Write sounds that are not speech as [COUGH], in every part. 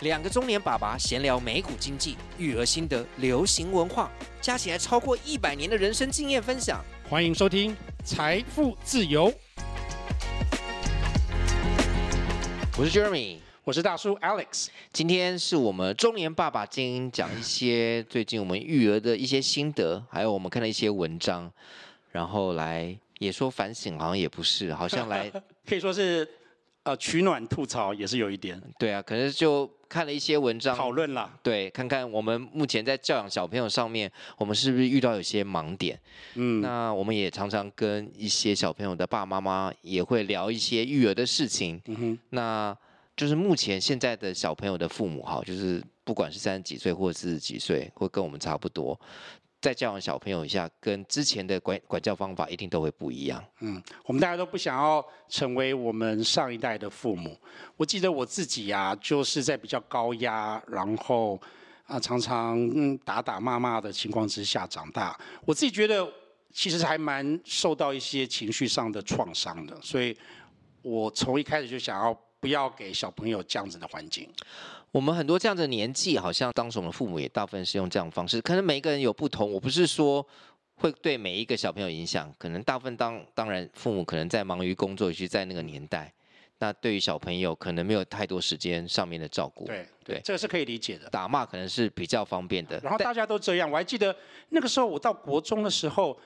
两个中年爸爸闲聊美股经济、育儿心得、流行文化，加起来超过一百年的人生经验分享。欢迎收听《财富自由》。我是 Jeremy，我是大叔 Alex。今天是我们中年爸爸精英讲一些最近我们育儿的一些心得，还有我们看了一些文章，然后来也说反省，好像也不是，好像来 [LAUGHS] 可以说是呃取暖吐槽，也是有一点。对啊，可是就。看了一些文章讨论了，对，看看我们目前在教养小朋友上面，我们是不是遇到有些盲点？嗯，那我们也常常跟一些小朋友的爸爸妈妈也会聊一些育儿的事情。嗯哼，那就是目前现在的小朋友的父母哈，就是不管是三十几岁或者四十几岁，会跟我们差不多。在教养小朋友一下，跟之前的管管教方法一定都会不一样。嗯，我们大家都不想要成为我们上一代的父母。我记得我自己呀、就是在比较高压，然后啊常常嗯打打骂骂的情况之下长大。我自己觉得其实还蛮受到一些情绪上的创伤的，所以我从一开始就想要不要给小朋友这样子的环境。我们很多这样的年纪，好像当时我们父母也大部分是用这样的方式。可能每一个人有不同，我不是说会对每一个小朋友影响。可能大部分当当然父母可能在忙于工作，尤其在那个年代，那对于小朋友可能没有太多时间上面的照顾。对对，这个是可以理解的。打骂可能是比较方便的。然后大家都这样，我还记得那个时候我到国中的时候，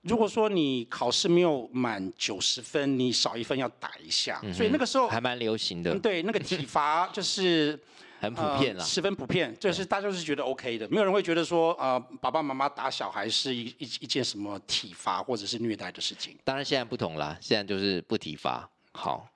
如果说你考试没有满九十分，你少一分要打一下。嗯、所以那个时候还蛮流行的。对，那个体罚就是。很普遍了、呃，十分普遍，就是大家都是觉得 OK 的，没有人会觉得说，呃，爸爸妈妈打小孩是一一一件什么体罚或者是虐待的事情。当然现在不同了，现在就是不体罚。好，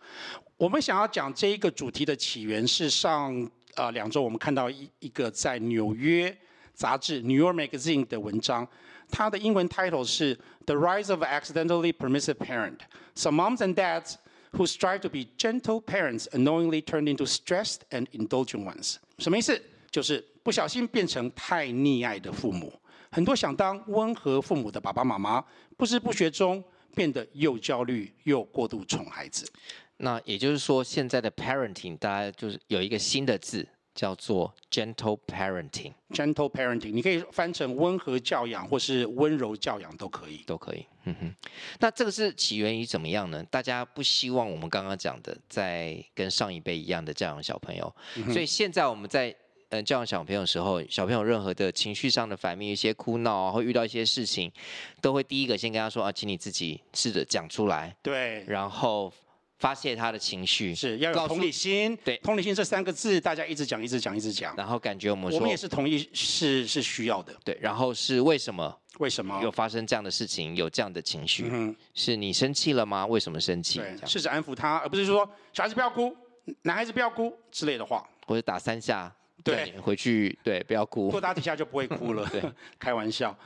我们想要讲这一个主题的起源是上呃两周我们看到一一个在纽约杂志 New York Magazine 的文章，它的英文 title 是 The Rise of Accidentally Permissive Parent. Some moms and dads Who strive to be gentle parents unknowingly turned into stressed and indulgent ones。什么意思？就是不小心变成太溺爱的父母。很多想当温和父母的爸爸妈妈，不知不觉中变得又焦虑又过度宠孩子。那也就是说，现在的 parenting，大家就是有一个新的字。叫做 gentle parenting。gentle parenting，你可以翻成温和教养，或是温柔教养都可以，都可以。嗯哼，那这个是起源于怎么样呢？大家不希望我们刚刚讲的，在跟上一辈一样的教养小朋友，嗯、所以现在我们在呃教养小朋友的时候，小朋友任何的情绪上的反应，一些哭闹啊，会遇到一些事情，都会第一个先跟他说啊，请你自己试着讲出来。对，然后。发泄他的情绪是要有同理心，对，同理心这三个字，大家一直讲，一直讲，一直讲，然后感觉我们说，我们也是同意是是需要的，对，然后是为什么？为什么有发生这样的事情？有这样的情绪？嗯，是你生气了吗？为什么生气？试着安抚他，而不是说小孩子不要哭，男孩子不要哭之类的话，或者打三下。对，回去对，不要哭，多打几下就不会哭了。[LAUGHS] 对，开玩笑。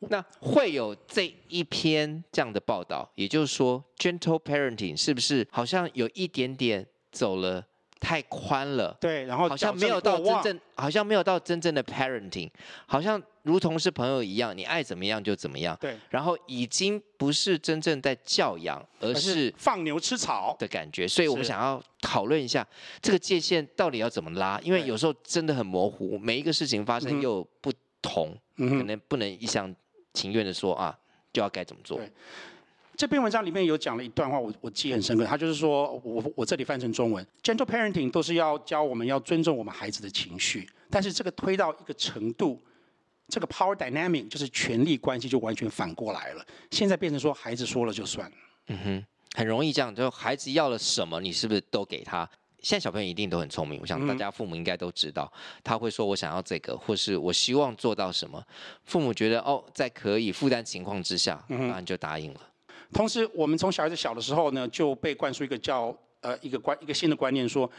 那会有这一篇这样的报道，也就是说，gentle parenting 是不是好像有一点点走了？太宽了，对，然后好像没有到真正，好像没有到真正的 parenting，好像如同是朋友一样，你爱怎么样就怎么样，对，然后已经不是真正在教养，而是放牛吃草。的感觉，所以我们想要讨论一下这个界限到底要怎么拉，因为有时候真的很模糊，每一个事情发生又不同，嗯、可能不能一厢情愿的说啊，就要该怎么做。这篇文章里面有讲了一段话，我我记忆很深刻。他就是说，我我这里翻成中文，gentle parenting 都是要教我们要尊重我们孩子的情绪，但是这个推到一个程度，这个 power dynamic 就是权力关系就完全反过来了。现在变成说孩子说了就算。嗯哼，很容易这样，就孩子要了什么，你是不是都给他？现在小朋友一定都很聪明，我想大家父母应该都知道，他会说我想要这个，或是我希望做到什么。父母觉得哦，在可以负担情况之下，当然就答应了。同时，我们从小孩子小的时候呢，就被灌输一个叫呃一个观一个新的观念说，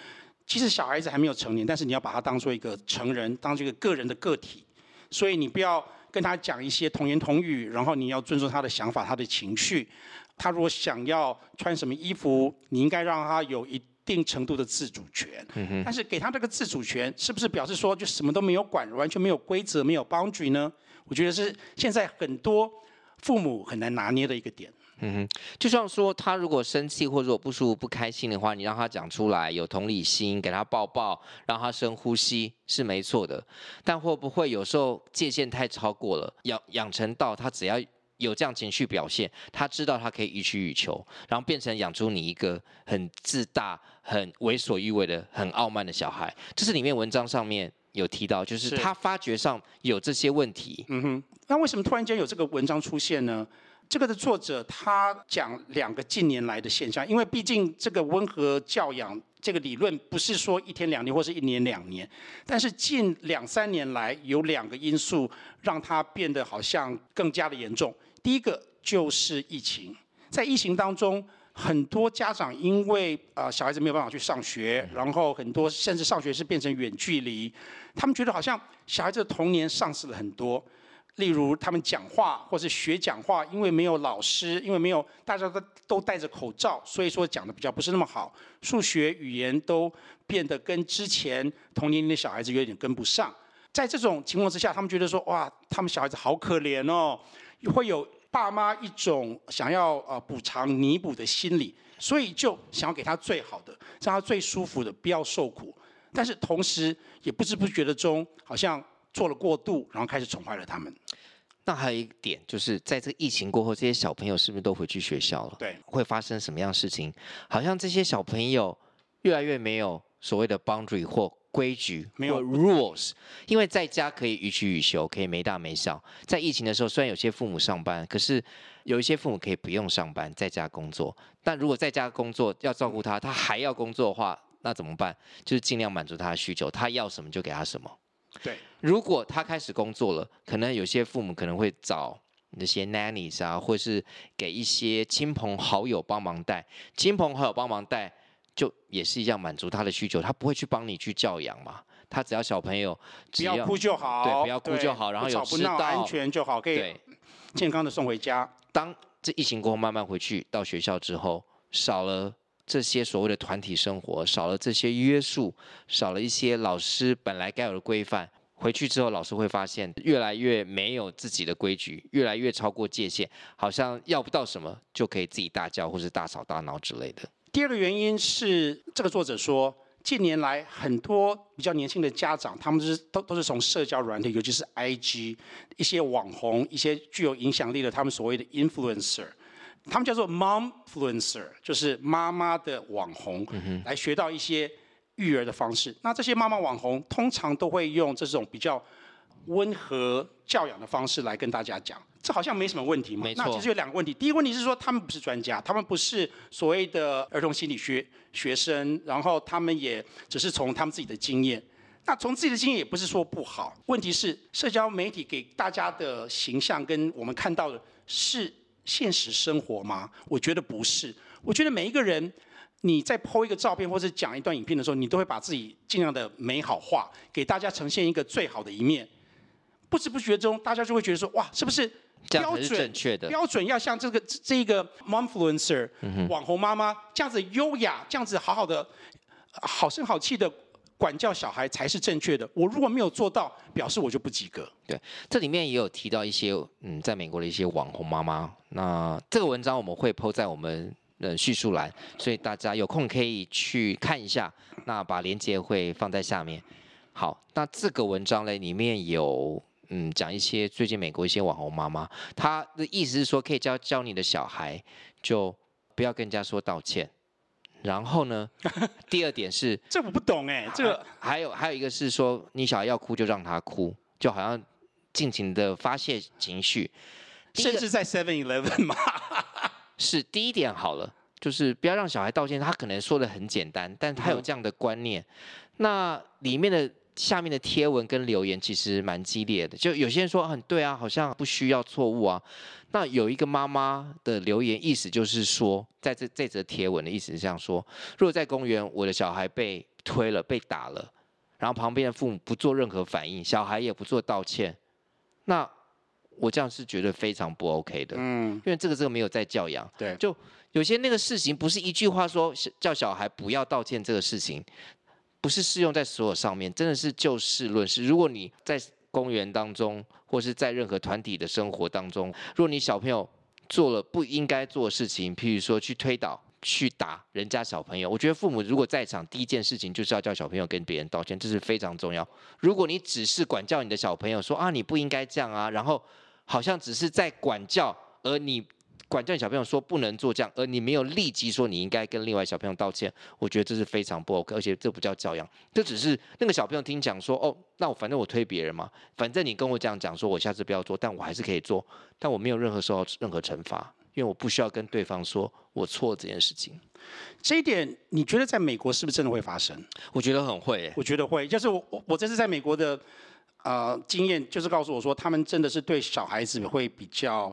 其实小孩子还没有成年，但是你要把他当做一个成人，当做一个个人的个体，所以你不要跟他讲一些童言童语，然后你要尊重他的想法、他的情绪。他如果想要穿什么衣服，你应该让他有一定程度的自主权。嗯哼。但是给他这个自主权，是不是表示说就什么都没有管，完全没有规则、没有 boundary 呢？我觉得是现在很多父母很难拿捏的一个点。嗯哼，就像说他如果生气或者不舒服、不开心的话，你让他讲出来，有同理心，给他抱抱，让他深呼吸是没错的。但会不会有时候界限太超过了，养养成到他只要有这样情绪表现，他知道他可以予取予求，然后变成养出你一个很自大、很为所欲为的、很傲慢的小孩。这是里面文章上面有提到，就是他发觉上有这些问题。嗯哼，那为什么突然间有这个文章出现呢？这个的作者他讲两个近年来的现象，因为毕竟这个温和教养这个理论不是说一天两年或是一年两年，但是近两三年来有两个因素让它变得好像更加的严重。第一个就是疫情，在疫情当中，很多家长因为啊、呃、小孩子没有办法去上学，然后很多甚至上学是变成远距离，他们觉得好像小孩子的童年丧失了很多。例如，他们讲话或是学讲话，因为没有老师，因为没有大家都都戴着口罩，所以说讲的比较不是那么好。数学、语言都变得跟之前同年龄的小孩子有点跟不上。在这种情况之下，他们觉得说，哇，他们小孩子好可怜哦，会有爸妈一种想要呃补偿、弥补的心理，所以就想要给他最好的，让他最舒服的，不要受苦。但是同时，也不知不觉的中，好像。做了过度，然后开始宠坏了他们。那还有一点，就是在这个疫情过后，这些小朋友是不是都回去学校了？对，会发生什么样的事情？好像这些小朋友越来越没有所谓的 boundary 或规矩，没有 rules。因为在家可以予取予求，可以没大没小。在疫情的时候，虽然有些父母上班，可是有一些父母可以不用上班，在家工作。但如果在家工作要照顾他，他还要工作的话，那怎么办？就是尽量满足他的需求，他要什么就给他什么。对，如果他开始工作了，可能有些父母可能会找那些 nannies 啊，或是给一些亲朋好友帮忙带。亲朋好友帮忙带，就也是一样满足他的需求。他不会去帮你去教养嘛，他只要小朋友只要不要哭就好，对，不要哭就好，然后有吃到安全就好，可以健康的送回家。当这疫情过后慢慢回去到学校之后，少了。这些所谓的团体生活少了这些约束，少了一些老师本来该有的规范。回去之后，老师会发现越来越没有自己的规矩，越来越超过界限，好像要不到什么就可以自己大叫或是大吵大闹之类的。第二个原因是，这个作者说，近年来很多比较年轻的家长，他们是都都是从社交软体，尤其是 IG 一些网红，一些具有影响力的，他们所谓的 influencer。他们叫做 momfluencer，就是妈妈的网红，来学到一些育儿的方式。那这些妈妈网红通常都会用这种比较温和教养的方式来跟大家讲，这好像没什么问题嘛。那其实有两个问题，第一个问题是说他们不是专家，他们不是所谓的儿童心理学学生，然后他们也只是从他们自己的经验。那从自己的经验也不是说不好，问题是社交媒体给大家的形象跟我们看到的是。现实生活吗？我觉得不是。我觉得每一个人，你在 po 一个照片或者讲一段影片的时候，你都会把自己尽量的美好化，给大家呈现一个最好的一面。不知不觉中，大家就会觉得说：哇，是不是标准？正确的标准要像这个这一个 momfluencer、嗯、网红妈妈这样子优雅，这样子好好的、好声好气的。管教小孩才是正确的。我如果没有做到，表示我就不及格。对，这里面也有提到一些，嗯，在美国的一些网红妈妈。那这个文章我们会 po 在我们的叙述栏，所以大家有空可以去看一下。那把链接会放在下面。好，那这个文章呢，里面有，嗯，讲一些最近美国一些网红妈妈，她的意思是说，可以教教你的小孩，就不要跟人家说道歉。然后呢，[LAUGHS] 第二点是这我不懂哎，这个还有还有一个是说，你小孩要哭就让他哭，就好像尽情的发泄情绪，甚至在 Seven Eleven 嘛。[LAUGHS] 是第一点好了，就是不要让小孩道歉，他可能说的很简单，但他有这样的观念。嗯、那里面的下面的贴文跟留言其实蛮激烈的，就有些人说很对啊，好像不需要错误啊。那有一个妈妈的留言，意思就是说，在这这则贴文的意思是这样说：如果在公园，我的小孩被推了、被打了，然后旁边的父母不做任何反应，小孩也不做道歉，那我这样是觉得非常不 OK 的。嗯，因为这个这个没有在教养。对，就有些那个事情不是一句话说叫小孩不要道歉，这个事情不是适用在所有上面，真的是就事论事。如果你在公园当中，或是在任何团体的生活当中，如果你小朋友做了不应该做的事情，譬如说去推倒、去打人家小朋友，我觉得父母如果在场，第一件事情就是要叫小朋友跟别人道歉，这是非常重要。如果你只是管教你的小朋友，说啊你不应该这样啊，然后好像只是在管教，而你。管教你小朋友说不能做这样，而你没有立即说你应该跟另外小朋友道歉，我觉得这是非常不 OK，而且这不叫教养，这只是那个小朋友听讲说哦，那我反正我推别人嘛，反正你跟我这样讲说，我下次不要做，但我还是可以做，但我没有任何受到任何惩罚，因为我不需要跟对方说我错这件事情。这一点你觉得在美国是不是真的会发生？我觉得很会、欸，我觉得会，就是我我我这次在美国的呃经验，就是告诉我说，他们真的是对小孩子会比较。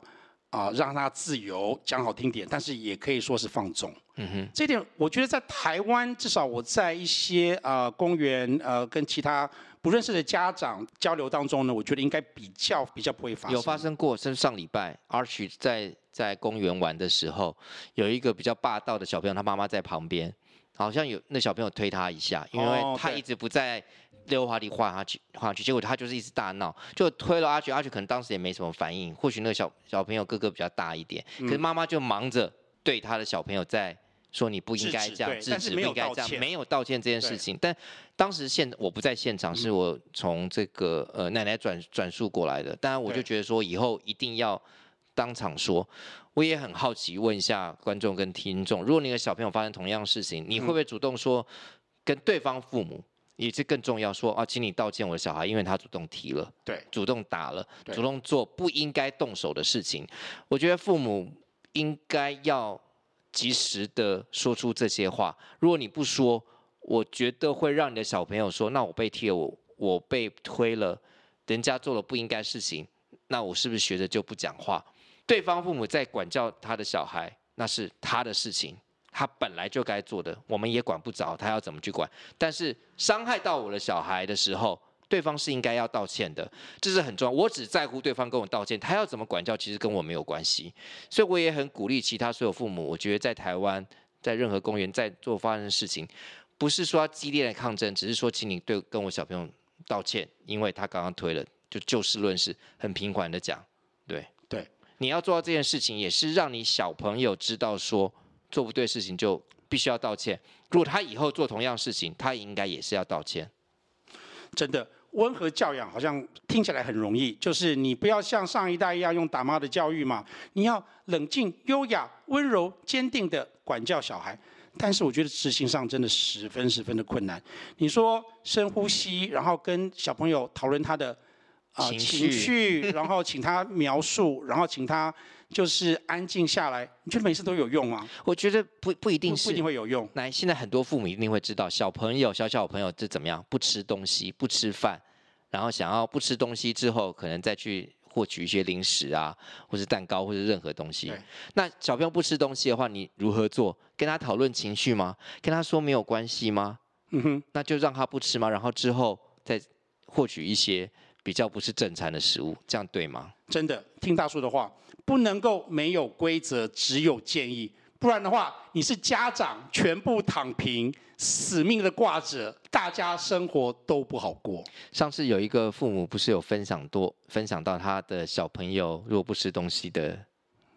啊，让他自由，讲好听点，但是也可以说是放纵。嗯哼，这点我觉得在台湾，至少我在一些啊、呃、公园呃跟其他不认识的家长交流当中呢，我觉得应该比较比较不会发生。有发生过，是上礼拜，Archie 在在公园玩的时候，有一个比较霸道的小朋友，他妈妈在旁边，好像有那小朋友推他一下，因为他一直不在。溜滑梯滑下去，滑下去，结果他就是一直大闹，就推了阿菊，阿菊可能当时也没什么反应，或许那个小小朋友哥哥比较大一点，可是妈妈就忙着对他的小朋友在说你不应该这样，制止不应该这样，没有道歉这件事情。但当时现我不在现场，是我从这个呃奶奶转转述过来的，当然我就觉得说以后一定要当场说。我也很好奇，问一下观众跟听众，如果你的小朋友发生同样的事情，你会不会主动说跟对方父母？也是更重要，说啊，请你道歉，我的小孩，因为他主动提了，对，主动打了，对主动做不应该动手的事情。我觉得父母应该要及时的说出这些话。如果你不说，我觉得会让你的小朋友说，那我被踢了，我我被推了，人家做了不应该事情，那我是不是学着就不讲话？对方父母在管教他的小孩，那是他的事情。他本来就该做的，我们也管不着他要怎么去管。但是伤害到我的小孩的时候，对方是应该要道歉的，这是很重要。我只在乎对方跟我道歉，他要怎么管教，其实跟我没有关系。所以我也很鼓励其他所有父母，我觉得在台湾，在任何公园在做发生的事情，不是说激烈的抗争，只是说请你对跟我小朋友道歉，因为他刚刚推了，就就事论事，很平缓的讲。对对，你要做到这件事情，也是让你小朋友知道说。做不对事情就必须要道歉。如果他以后做同样事情，他应该也是要道歉。真的，温和教养好像听起来很容易，就是你不要像上一代一样用打骂的教育嘛，你要冷静、优雅、温柔、坚定的管教小孩。但是我觉得执行上真的十分十分的困难。你说深呼吸，然后跟小朋友讨论他的啊情绪，然后请他描述，然后请他。就是安静下来，你觉得每次都有用吗？我觉得不不一定是，不一定会有用。来，现在很多父母一定会知道，小朋友小小朋友这怎么样？不吃东西，不吃饭，然后想要不吃东西之后，可能再去获取一些零食啊，或是蛋糕，或是任何东西。那小朋友不吃东西的话，你如何做？跟他讨论情绪吗？跟他说没有关系吗？嗯哼，那就让他不吃吗？然后之后再获取一些比较不是正餐的食物，这样对吗？真的，听大叔的话。不能够没有规则，只有建议，不然的话，你是家长全部躺平，死命的挂着，大家生活都不好过。上次有一个父母不是有分享多分享到他的小朋友如果不吃东西的，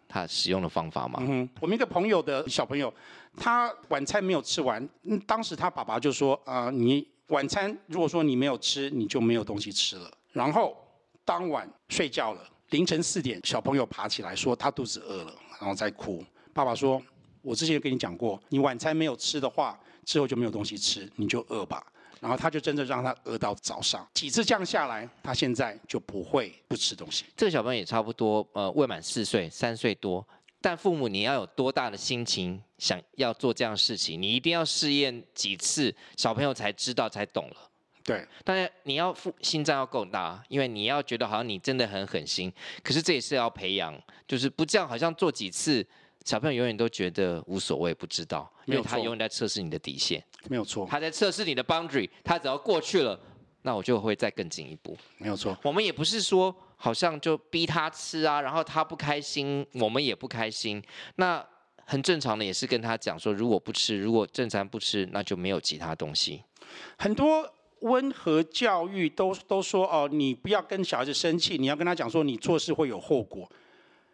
他使用的方法吗？嗯哼，我们一个朋友的小朋友，他晚餐没有吃完，当时他爸爸就说啊、呃，你晚餐如果说你没有吃，你就没有东西吃了。然后当晚睡觉了。凌晨四点，小朋友爬起来说他肚子饿了，然后再哭。爸爸说：“我之前跟你讲过，你晚餐没有吃的话，之后就没有东西吃，你就饿吧。”然后他就真的让他饿到早上。几次这样下来，他现在就不会不吃东西。这个小朋友也差不多，呃，未满四岁，三岁多。但父母你要有多大的心情想要做这样的事情，你一定要试验几次，小朋友才知道才懂了。对，当然你要负心脏要够大，因为你要觉得好像你真的很狠心，可是这也是要培养，就是不这样，好像做几次，小朋友永远都觉得无所谓，不知道，因为他永远在测试你的底线，没有错，他在测试你的 boundary，他只要过去了，那我就会再更进一步，没有错。我们也不是说好像就逼他吃啊，然后他不开心，我们也不开心，那很正常的也是跟他讲说，如果不吃，如果正餐不吃，那就没有其他东西，很多。温和教育都都说哦，你不要跟小孩子生气，你要跟他讲说你做事会有后果，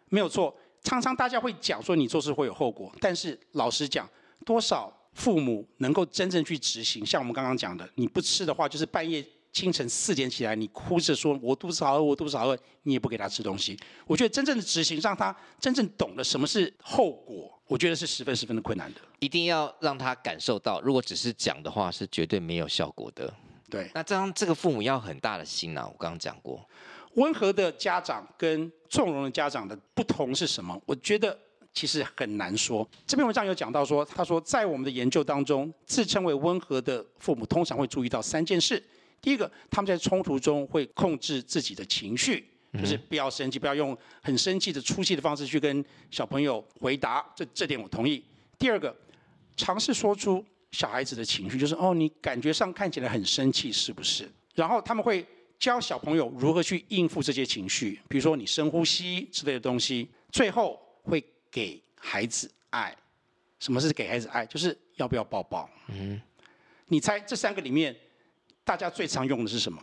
没有错。常常大家会讲说你做事会有后果，但是老实讲，多少父母能够真正去执行？像我们刚刚讲的，你不吃的话，就是半夜清晨四点起来，你哭着说我肚子好饿，我肚子好饿，你也不给他吃东西。我觉得真正的执行，让他真正懂得什么是后果，我觉得是十分十分的困难的。一定要让他感受到，如果只是讲的话，是绝对没有效果的。对，那这样这个父母要很大的心呐、啊。我刚刚讲过，温和的家长跟纵容的家长的不同是什么？我觉得其实很难说。这篇文章有讲到说，他说在我们的研究当中，自称为温和的父母通常会注意到三件事。第一个，他们在冲突中会控制自己的情绪，就是不要生气，不要用很生气的出气的方式去跟小朋友回答。这这点我同意。第二个，尝试说出。小孩子的情绪就是哦，你感觉上看起来很生气，是不是？然后他们会教小朋友如何去应付这些情绪，比如说你深呼吸之类的东西。最后会给孩子爱。什么是给孩子爱？就是要不要抱抱？嗯。你猜这三个里面，大家最常用的是什么？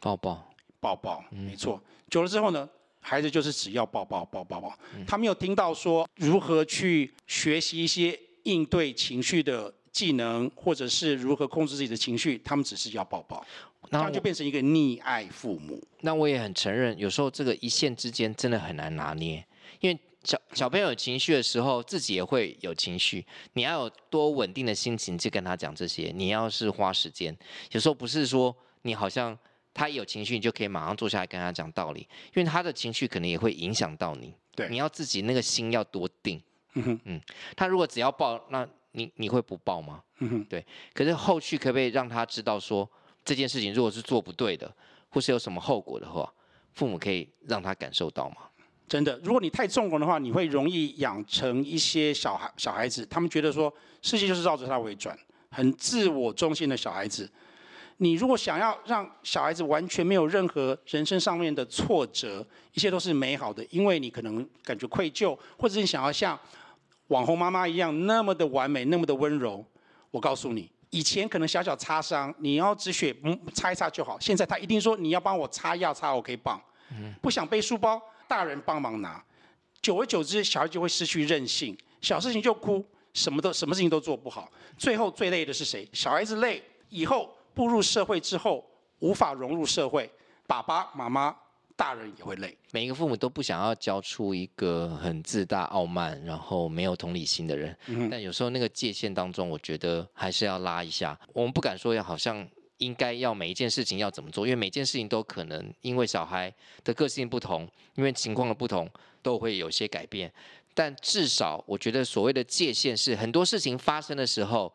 抱抱。抱抱。没错。久了之后呢，孩子就是只要抱抱抱抱抱。他没有听到说如何去学习一些应对情绪的。技能，或者是如何控制自己的情绪，他们只是要抱抱，这样就变成一个溺爱父母。那我也很承认，有时候这个一线之间真的很难拿捏，因为小小朋友有情绪的时候，自己也会有情绪。你要有多稳定的心情去跟他讲这些，你要是花时间，有时候不是说你好像他有情绪，你就可以马上坐下来跟他讲道理，因为他的情绪可能也会影响到你。对，你要自己那个心要多定。嗯哼，嗯，他如果只要抱那。你你会不报吗？嗯哼，对。可是后续可不可以让他知道说这件事情如果是做不对的，或是有什么后果的话，父母可以让他感受到吗？真的，如果你太纵容的话，你会容易养成一些小孩小孩子，他们觉得说世界就是绕着他为转，很自我中心的小孩子。你如果想要让小孩子完全没有任何人生上面的挫折，一切都是美好的，因为你可能感觉愧疚，或者是你想要像。网红妈妈一样那么的完美，那么的温柔。我告诉你，以前可能小小擦伤，你要止血，嗯，擦一擦就好。现在他一定说你要帮我擦药，擦 OK 棒。不想背书包，大人帮忙拿。久而久之，小孩就会失去韧性，小事情就哭，什么都什么事情都做不好。最后最累的是谁？小孩子累，以后步入社会之后无法融入社会，爸爸妈妈。大人也会累，每一个父母都不想要教出一个很自大、傲慢，然后没有同理心的人。嗯、但有时候那个界限当中，我觉得还是要拉一下。我们不敢说要好像应该要每一件事情要怎么做，因为每件事情都可能因为小孩的个性不同，因为情况的不同，都会有些改变。但至少我觉得所谓的界限是，很多事情发生的时候，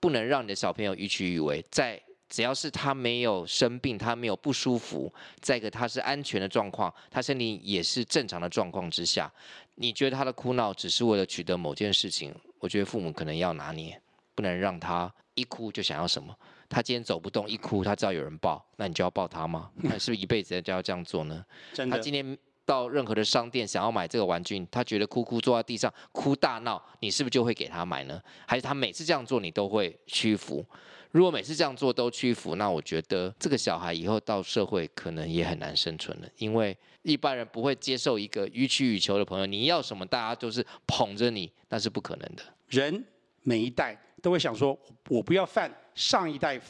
不能让你的小朋友予取予为，在。只要是他没有生病，他没有不舒服，再一个他是安全的状况，他身体也是正常的状况之下，你觉得他的哭闹只是为了取得某件事情？我觉得父母可能要拿捏，不能让他一哭就想要什么。他今天走不动，一哭他知道有人抱，那你就要抱他吗？[LAUGHS] 那是不是一辈子就要这样做呢？他今天到任何的商店想要买这个玩具，他觉得哭哭坐在地上哭大闹，你是不是就会给他买呢？还是他每次这样做你都会屈服？如果每次这样做都屈服，那我觉得这个小孩以后到社会可能也很难生存了，因为一般人不会接受一个予取予求的朋友。你要什么，大家都是捧着你，那是不可能的。人每一代都会想说，我不要犯上一代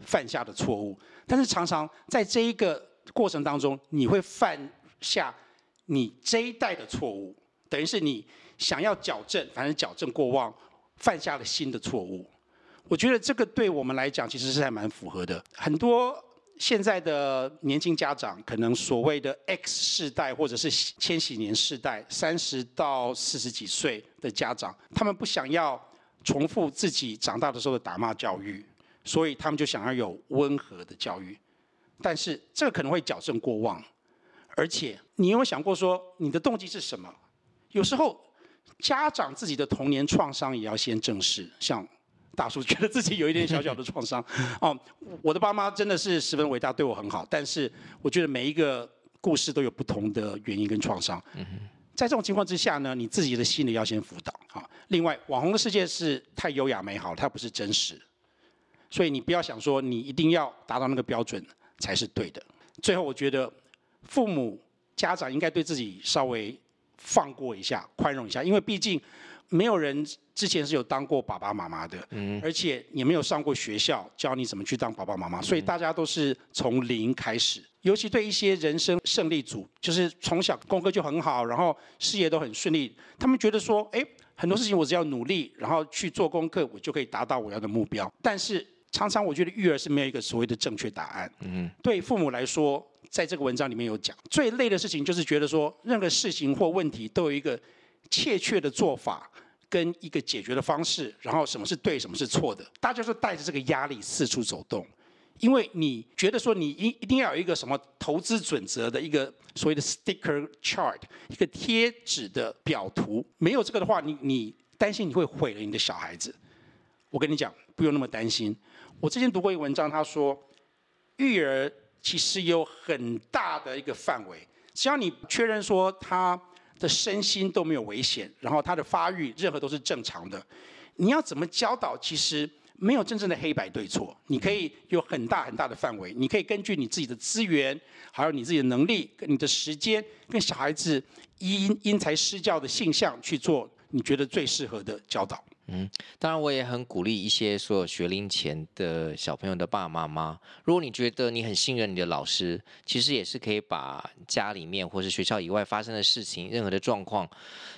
犯下的错误，但是常常在这一个过程当中，你会犯下你这一代的错误，等于是你想要矫正，反正矫正过往，犯下了新的错误。我觉得这个对我们来讲其实是还蛮符合的。很多现在的年轻家长，可能所谓的 X 世代或者是千禧年世代，三十到四十几岁的家长，他们不想要重复自己长大的时候的打骂教育，所以他们就想要有温和的教育。但是这个可能会矫正过往，而且你有没有想过说你的动机是什么？有时候家长自己的童年创伤也要先正视。像大叔 [LAUGHS] 觉得自己有一点小小的创伤 [LAUGHS] 哦，我的爸妈真的是十分伟大，对我很好。但是我觉得每一个故事都有不同的原因跟创伤。在这种情况之下呢，你自己的心理要先辅导啊。另外，网红的世界是太优雅美好，它不是真实，所以你不要想说你一定要达到那个标准才是对的。最后，我觉得父母家长应该对自己稍微放过一下，宽容一下，因为毕竟没有人之前是有当过爸爸妈妈的，嗯，而且也没有上过学校教你怎么去当爸爸妈妈，所以大家都是从零开始。尤其对一些人生胜利组，就是从小功课就很好，然后事业都很顺利，他们觉得说，哎，很多事情我只要努力，然后去做功课，我就可以达到我要的目标。但是常常我觉得育儿是没有一个所谓的正确答案。嗯，对父母来说，在这个文章里面有讲，最累的事情就是觉得说，任何事情或问题都有一个确的做法跟一个解决的方式，然后什么是对，什么是错的，大家就带着这个压力四处走动。因为你觉得说你一一定要有一个什么投资准则的一个所谓的 sticker chart，一个贴纸的表图，没有这个的话，你你担心你会毁了你的小孩子。我跟你讲，不用那么担心。我之前读过一个文章，他说育儿其实有很大的一个范围，只要你确认说他的身心都没有危险，然后他的发育任何都是正常的，你要怎么教导，其实。没有真正的黑白对错，你可以有很大很大的范围，你可以根据你自己的资源，还有你自己的能力、跟你的时间，跟小孩子因因材施教的性象去做你觉得最适合的教导。嗯，当然我也很鼓励一些所有学龄前的小朋友的爸爸妈妈，如果你觉得你很信任你的老师，其实也是可以把家里面或是学校以外发生的事情，任何的状况，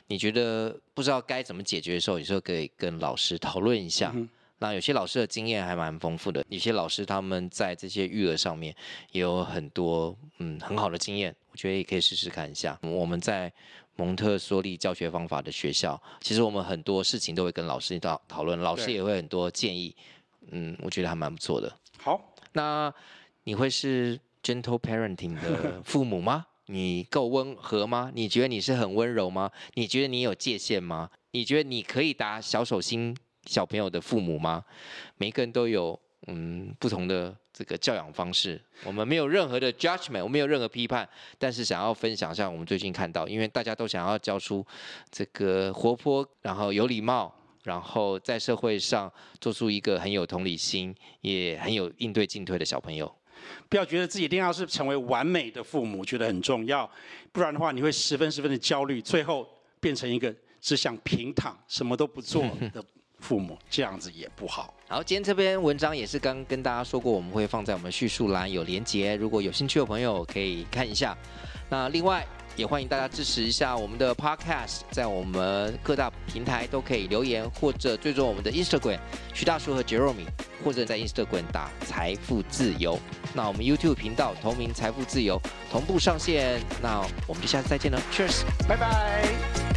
你觉得不知道该怎么解决的时候，有时候可以跟老师讨论一下。嗯那有些老师的经验还蛮丰富的，有些老师他们在这些育儿上面也有很多嗯很好的经验，我觉得也可以试试看一下。我们在蒙特梭利教学方法的学校，其实我们很多事情都会跟老师讨讨论，老师也会很多建议，嗯，我觉得还蛮不错的。好，那你会是 gentle parenting 的 [LAUGHS] 父母吗？你够温和吗？你觉得你是很温柔吗？你觉得你有界限吗？你觉得你可以打小手心？小朋友的父母吗？每个人都有嗯不同的这个教养方式。我们没有任何的 judgment，我们没有任何批判，但是想要分享一下我们最近看到，因为大家都想要教出这个活泼，然后有礼貌，然后在社会上做出一个很有同理心，也很有应对进退的小朋友。不要觉得自己一定要是成为完美的父母，觉得很重要，不然的话你会十分十分的焦虑，最后变成一个只想平躺什么都不做的。父母这样子也不好。好，今天这篇文章也是刚跟大家说过，我们会放在我们叙述栏有连结，如果有兴趣的朋友可以看一下。那另外也欢迎大家支持一下我们的 Podcast，在我们各大平台都可以留言或者追踪我们的 Instagram 徐大叔和 Jeremy，或者在 Instagram 打财富自由。那我们 YouTube 频道同名财富自由同步上线。那我们就下次再见了，Cheers，拜拜。